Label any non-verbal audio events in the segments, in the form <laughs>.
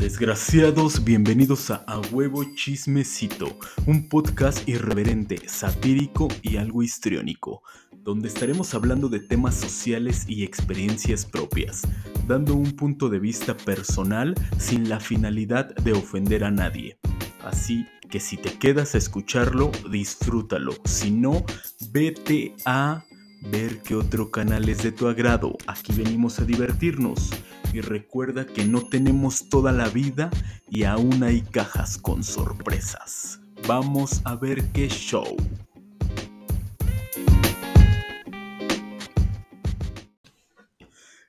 Desgraciados, bienvenidos a A Huevo Chismecito, un podcast irreverente, satírico y algo histriónico, donde estaremos hablando de temas sociales y experiencias propias, dando un punto de vista personal sin la finalidad de ofender a nadie. Así que si te quedas a escucharlo, disfrútalo, si no, vete a ver qué otro canal es de tu agrado. Aquí venimos a divertirnos. Y recuerda que no tenemos toda la vida y aún hay cajas con sorpresas. Vamos a ver qué show.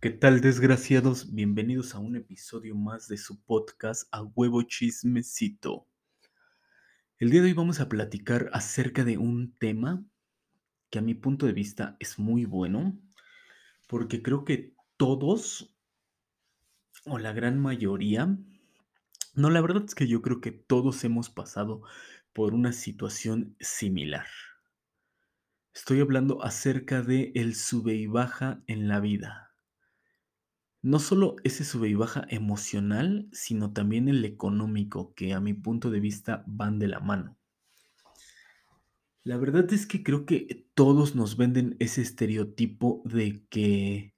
¿Qué tal desgraciados? Bienvenidos a un episodio más de su podcast A Huevo Chismecito. El día de hoy vamos a platicar acerca de un tema que a mi punto de vista es muy bueno, porque creo que todos, o la gran mayoría, no, la verdad es que yo creo que todos hemos pasado por una situación similar. Estoy hablando acerca de el sube y baja en la vida. No solo ese sube y baja emocional, sino también el económico, que a mi punto de vista van de la mano. La verdad es que creo que todos nos venden ese estereotipo de que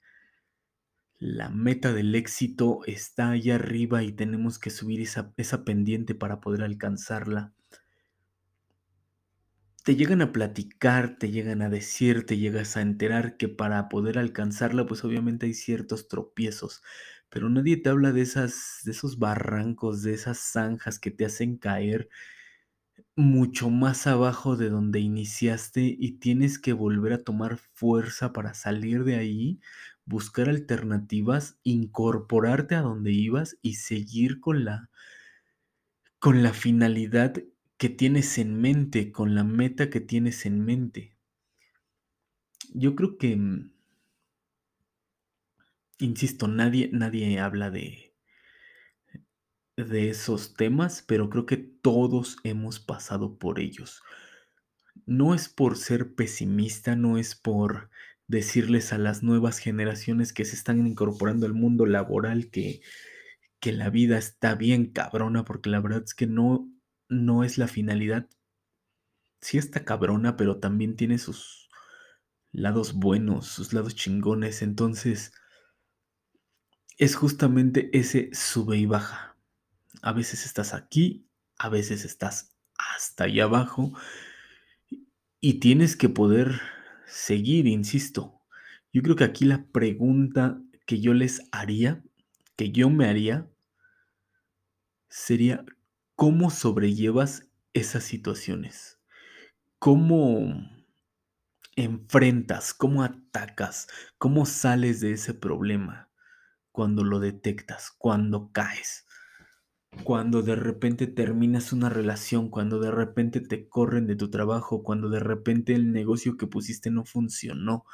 la meta del éxito está allá arriba y tenemos que subir esa, esa pendiente para poder alcanzarla. Te llegan a platicar, te llegan a decir, te llegas a enterar que para poder alcanzarla, pues obviamente hay ciertos tropiezos, pero nadie te habla de esas, de esos barrancos, de esas zanjas que te hacen caer mucho más abajo de donde iniciaste y tienes que volver a tomar fuerza para salir de ahí, buscar alternativas, incorporarte a donde ibas y seguir con la con la finalidad que tienes en mente, con la meta que tienes en mente. Yo creo que mm, insisto, nadie nadie habla de de esos temas, pero creo que todos hemos pasado por ellos. No es por ser pesimista, no es por decirles a las nuevas generaciones que se están incorporando al mundo laboral que, que la vida está bien cabrona, porque la verdad es que no, no es la finalidad. Sí está cabrona, pero también tiene sus lados buenos, sus lados chingones. Entonces, es justamente ese sube y baja. A veces estás aquí, a veces estás hasta allá abajo y tienes que poder seguir, insisto. Yo creo que aquí la pregunta que yo les haría, que yo me haría, sería, ¿cómo sobrellevas esas situaciones? ¿Cómo enfrentas? ¿Cómo atacas? ¿Cómo sales de ese problema cuando lo detectas, cuando caes? Cuando de repente terminas una relación, cuando de repente te corren de tu trabajo, cuando de repente el negocio que pusiste no funcionó.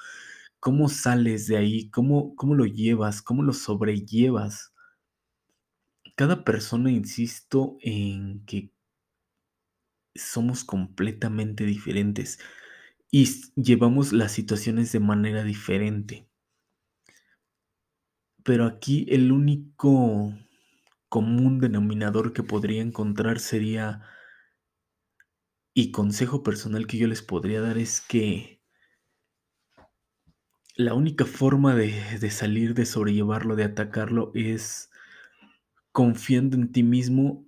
¿Cómo sales de ahí? ¿Cómo, cómo lo llevas? ¿Cómo lo sobrellevas? Cada persona, insisto, en que somos completamente diferentes y llevamos las situaciones de manera diferente. Pero aquí el único común denominador que podría encontrar sería, y consejo personal que yo les podría dar es que la única forma de, de salir, de sobrellevarlo, de atacarlo, es confiando en ti mismo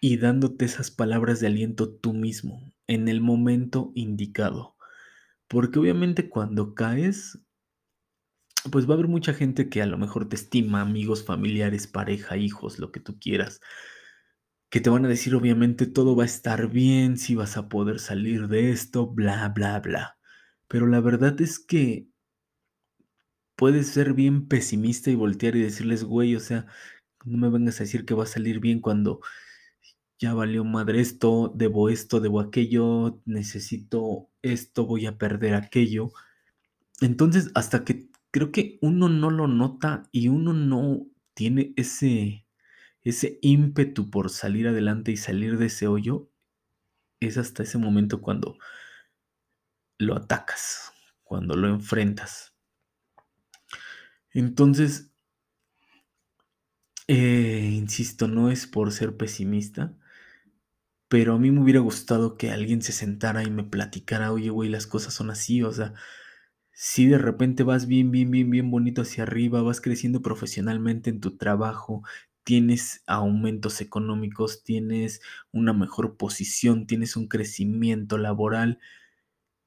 y dándote esas palabras de aliento tú mismo en el momento indicado. Porque obviamente cuando caes, pues va a haber mucha gente que a lo mejor te estima, amigos, familiares, pareja, hijos, lo que tú quieras, que te van a decir obviamente todo va a estar bien, si vas a poder salir de esto, bla, bla, bla. Pero la verdad es que puedes ser bien pesimista y voltear y decirles, güey, o sea, no me vengas a decir que va a salir bien cuando ya valió madre esto, debo esto, debo aquello, necesito esto, voy a perder aquello. Entonces, hasta que creo que uno no lo nota y uno no tiene ese, ese ímpetu por salir adelante y salir de ese hoyo, es hasta ese momento cuando lo atacas, cuando lo enfrentas. Entonces, Eh, insisto, no es por ser pesimista, pero a mí me hubiera gustado que alguien se sentara y me platicara, oye, güey, las cosas son así, o sea, si de repente vas bien, bien, bien, bien bonito hacia arriba, vas creciendo profesionalmente en tu trabajo, tienes aumentos económicos, tienes una mejor posición, tienes un crecimiento laboral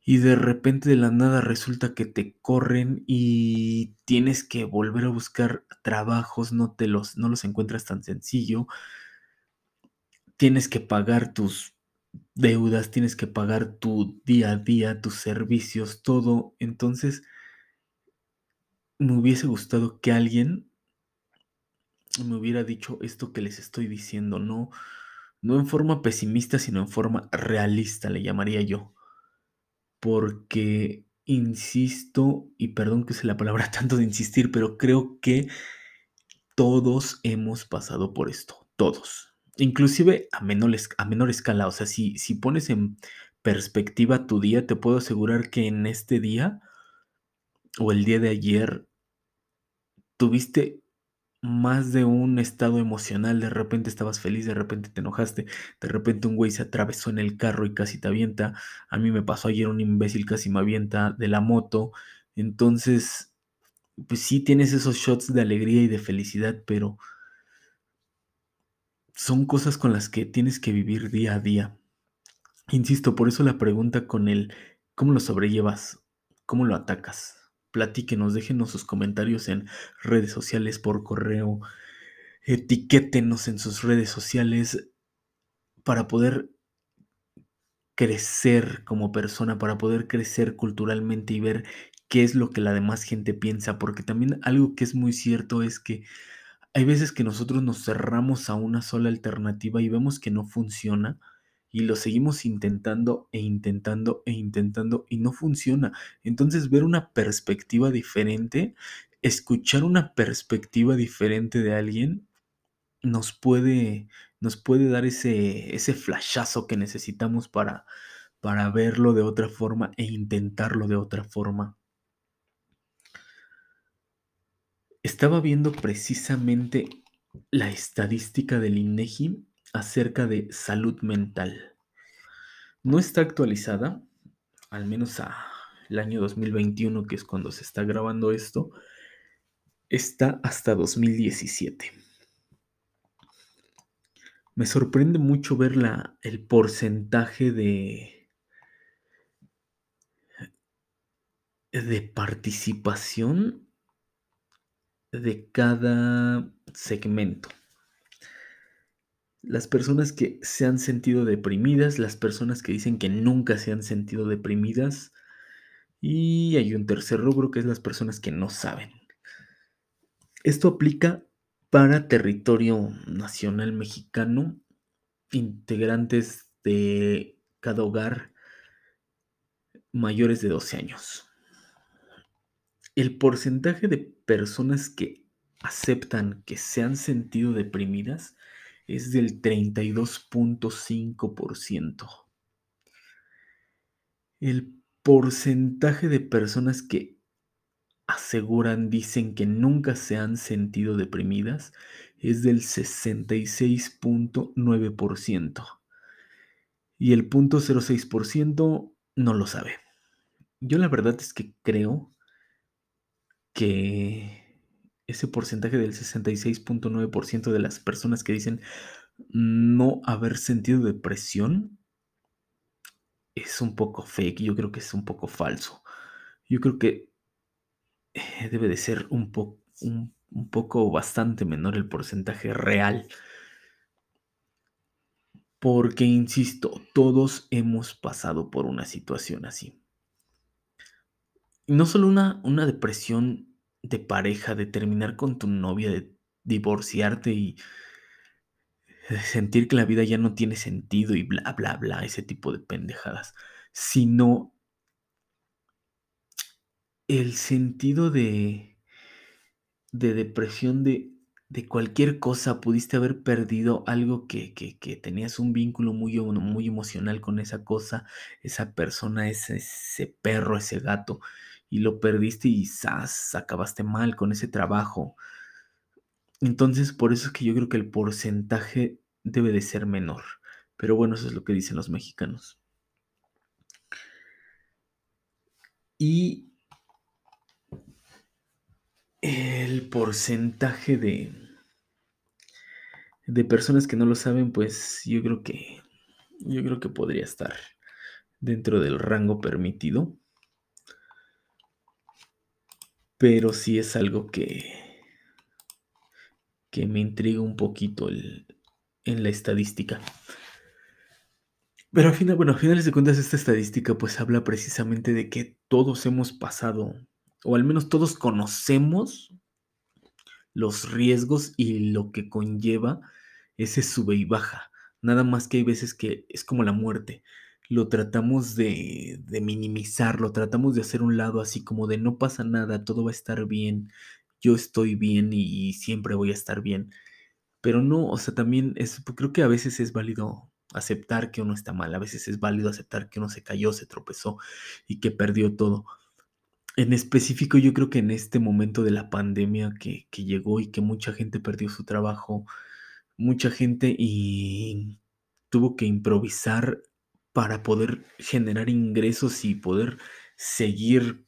y de repente de la nada resulta que te corren y tienes que volver a buscar trabajos, no te los no los encuentras tan sencillo. Tienes que pagar tus deudas, tienes que pagar tu día a día, tus servicios, todo. Entonces me hubiese gustado que alguien me hubiera dicho esto que les estoy diciendo, no no en forma pesimista, sino en forma realista, le llamaría yo. Porque insisto, y perdón que use la palabra <laughs> tanto de insistir, pero creo que todos hemos pasado por esto, todos. Inclusive a menor, escala, o sea, si, si pones en perspectiva tu día, te puedo asegurar que en este día o el día de ayer tuviste más de un estado emocional, de repente estabas feliz, de repente te enojaste, de repente un güey se atravesó en el carro y casi te avienta. A mí me pasó ayer un imbécil casi me avienta de la moto. Entonces, pues sí tienes esos shots de alegría y de felicidad, pero son cosas con las que tienes que vivir día a día. Insisto, por eso la pregunta con el ¿cómo lo sobrellevas? ¿Cómo lo atacas? Platíquenos, déjenos sus comentarios en redes sociales, por correo, etiquétenos en sus redes sociales para poder crecer como persona, para poder crecer culturalmente y ver qué es lo que la demás gente piensa, porque también algo que es muy cierto es que hay veces que nosotros nos cerramos a una sola alternativa y vemos que no funciona y lo seguimos intentando e intentando e intentando y no funciona. Entonces ver una perspectiva diferente, escuchar una perspectiva diferente de alguien nos puede, nos puede dar ese, ese flashazo que necesitamos para, para verlo de otra forma e intentarlo de otra forma. Estaba viendo precisamente la estadística del INEGI acerca de salud mental. No está actualizada, al menos a el año 2021, que es cuando se está grabando esto, está hasta 2017. Me sorprende mucho ver la, el porcentaje de, de participación de cada segmento. Las personas que se han sentido deprimidas, las personas que dicen que nunca se han sentido deprimidas y hay un tercer rubro que es las personas que no saben. Esto aplica para territorio nacional mexicano, integrantes de cada hogar mayores de 12 años. El porcentaje de personas que aceptan que se han sentido deprimidas es del 32.5%. El porcentaje de personas que aseguran, dicen que nunca se han sentido deprimidas es del 66.9%. Y el 0.06% no lo sabe. Yo la verdad es que creo que ese porcentaje del 66.9% de las personas que dicen no haber sentido depresión es un poco fake, yo creo que es un poco falso. Yo creo que eh, debe de ser un, po un, un poco bastante menor el porcentaje real. Porque, insisto, todos hemos pasado por una situación así. No solo una, una depresión de pareja, de terminar con tu novia, de divorciarte y sentir que la vida ya no tiene sentido y bla, bla, bla, ese tipo de pendejadas, sino el sentido de, de depresión de, de cualquier cosa, pudiste haber perdido algo que, que, tenías un vínculo muy, muy emocional con esa cosa, esa persona, ese perro, ese gato, y lo perdiste y ¡zas! acabaste mal con ese trabajo. Entonces, por eso es que yo creo que el porcentaje debe de ser menor. Pero bueno, eso es lo que dicen los mexicanos. Y el porcentaje de, de personas que no lo saben, pues yo creo que yo creo que podría estar dentro del rango permitido. Pero sí es algo que, que me intriga un poquito en la estadística. Pero al final, bueno, a finales de cuentas esta estadística pues habla precisamente de que todos hemos pasado, o al menos todos conocemos los riesgos y lo que conlleva ese sube y baja. Nada más que hay veces que es como la muerte. Lo tratamos de, de minimizar, lo tratamos de hacer un lado así como de no pasa nada, todo va a estar bien, yo estoy bien y siempre voy a estar bien. Pero no, o sea, también es, creo que a veces es válido aceptar que uno está mal, a veces es válido aceptar que uno se cayó, se tropezó y que perdió todo. En específico, yo creo que en este momento de la pandemia que, que llegó y que mucha gente perdió su trabajo, mucha gente y tuvo que improvisar para poder generar ingresos y poder seguir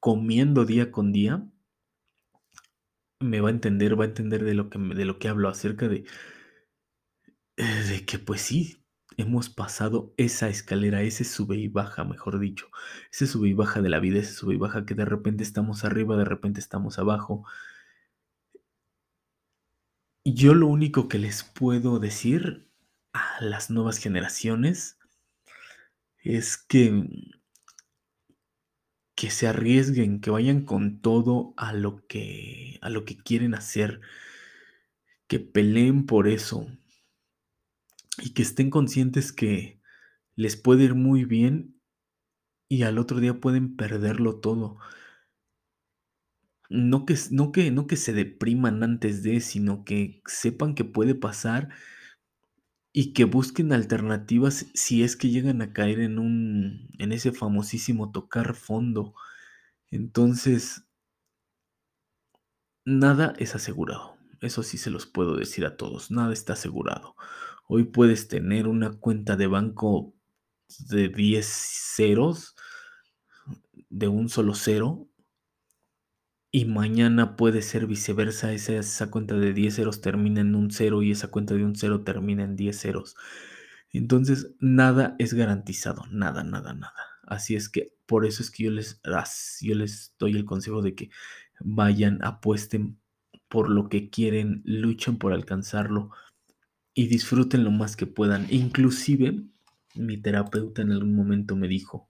comiendo día con día, me va a entender, va a entender de lo que, de lo que hablo acerca de, de que pues sí, hemos pasado esa escalera, ese sube y baja, mejor dicho, ese sube y baja de la vida, ese sube y baja que de repente estamos arriba, de repente estamos abajo, yo lo único que les puedo decir a las nuevas generaciones es que que se arriesguen, que vayan con todo a lo que a lo que quieren hacer, que peleen por eso y que estén conscientes que les puede ir muy bien y al otro día pueden perderlo todo. No que, no que, no que se depriman antes de, sino que sepan que puede pasar y que busquen alternativas si es que llegan a caer en un, en ese famosísimo tocar fondo. Entonces, nada es asegurado. Eso sí se los puedo decir a todos. Nada está asegurado. Hoy puedes tener una cuenta de banco de 10 ceros, de un solo cero, y mañana puede ser viceversa, esa, esa cuenta de 10 ceros termina en un cero y esa cuenta de un cero termina en 10 ceros. Entonces, nada es garantizado, nada, nada, nada. Así es que por eso es que yo les, yo les doy el consejo de que vayan, apuesten por lo que quieren, luchen por alcanzarlo y disfruten lo más que puedan. Inclusive, mi terapeuta en algún momento me dijo,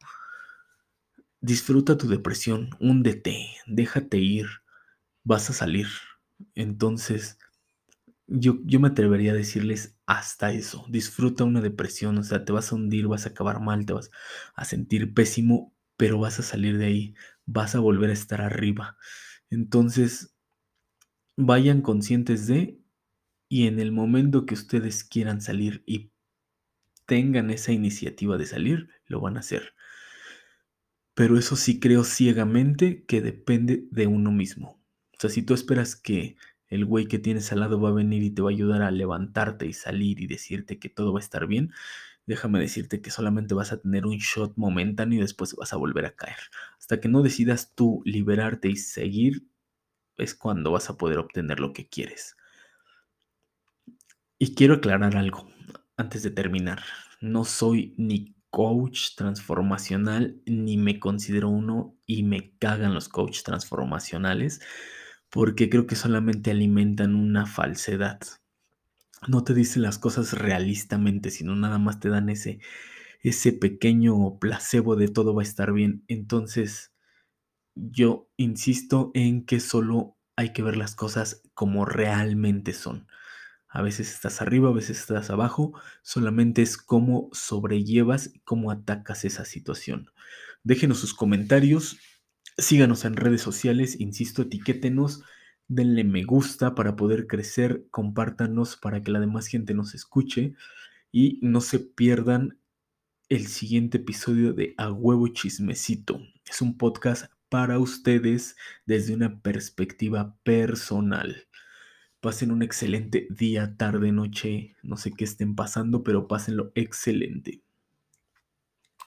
Disfruta tu depresión, húndete, déjate ir, vas a salir. Entonces, yo, yo me atrevería a decirles hasta eso, disfruta una depresión, o sea, te vas a hundir, vas a acabar mal, te vas a sentir pésimo, pero vas a salir de ahí, vas a volver a estar arriba. Entonces, vayan conscientes de, y en el momento que ustedes quieran salir y tengan esa iniciativa de salir, lo van a hacer pero eso sí creo ciegamente que depende de uno mismo. O sea, si tú esperas que el güey que tienes al lado va a venir y te va a ayudar a levantarte y salir y decirte que todo va a estar bien, déjame decirte que solamente vas a tener un shot momentáneo y después vas a volver a caer. Hasta que no decidas tú liberarte y seguir, es cuando vas a poder obtener lo que quieres. Y quiero aclarar algo antes de terminar. No soy ni coach transformacional, ni me considero uno y me cagan los coaches transformacionales porque creo que solamente alimentan una falsedad. No te dicen las cosas realistamente, sino nada más te dan ese, ese pequeño placebo de todo va a estar bien. Entonces, yo insisto en que solo hay que ver las cosas como realmente son. A veces estás arriba, a veces estás abajo, solamente es cómo sobrellevas y cómo atacas esa situación. Déjenos sus comentarios, síganos en redes sociales, insisto, etiquétenos, denle me gusta para poder crecer, compártanos para que la demás gente nos escuche y no se pierdan el siguiente episodio de A Huevo Chismecito. Es un podcast para ustedes desde una perspectiva personal. Pasen un excelente día, tarde, noche, no sé qué estén pasando, pero pásenlo excelente.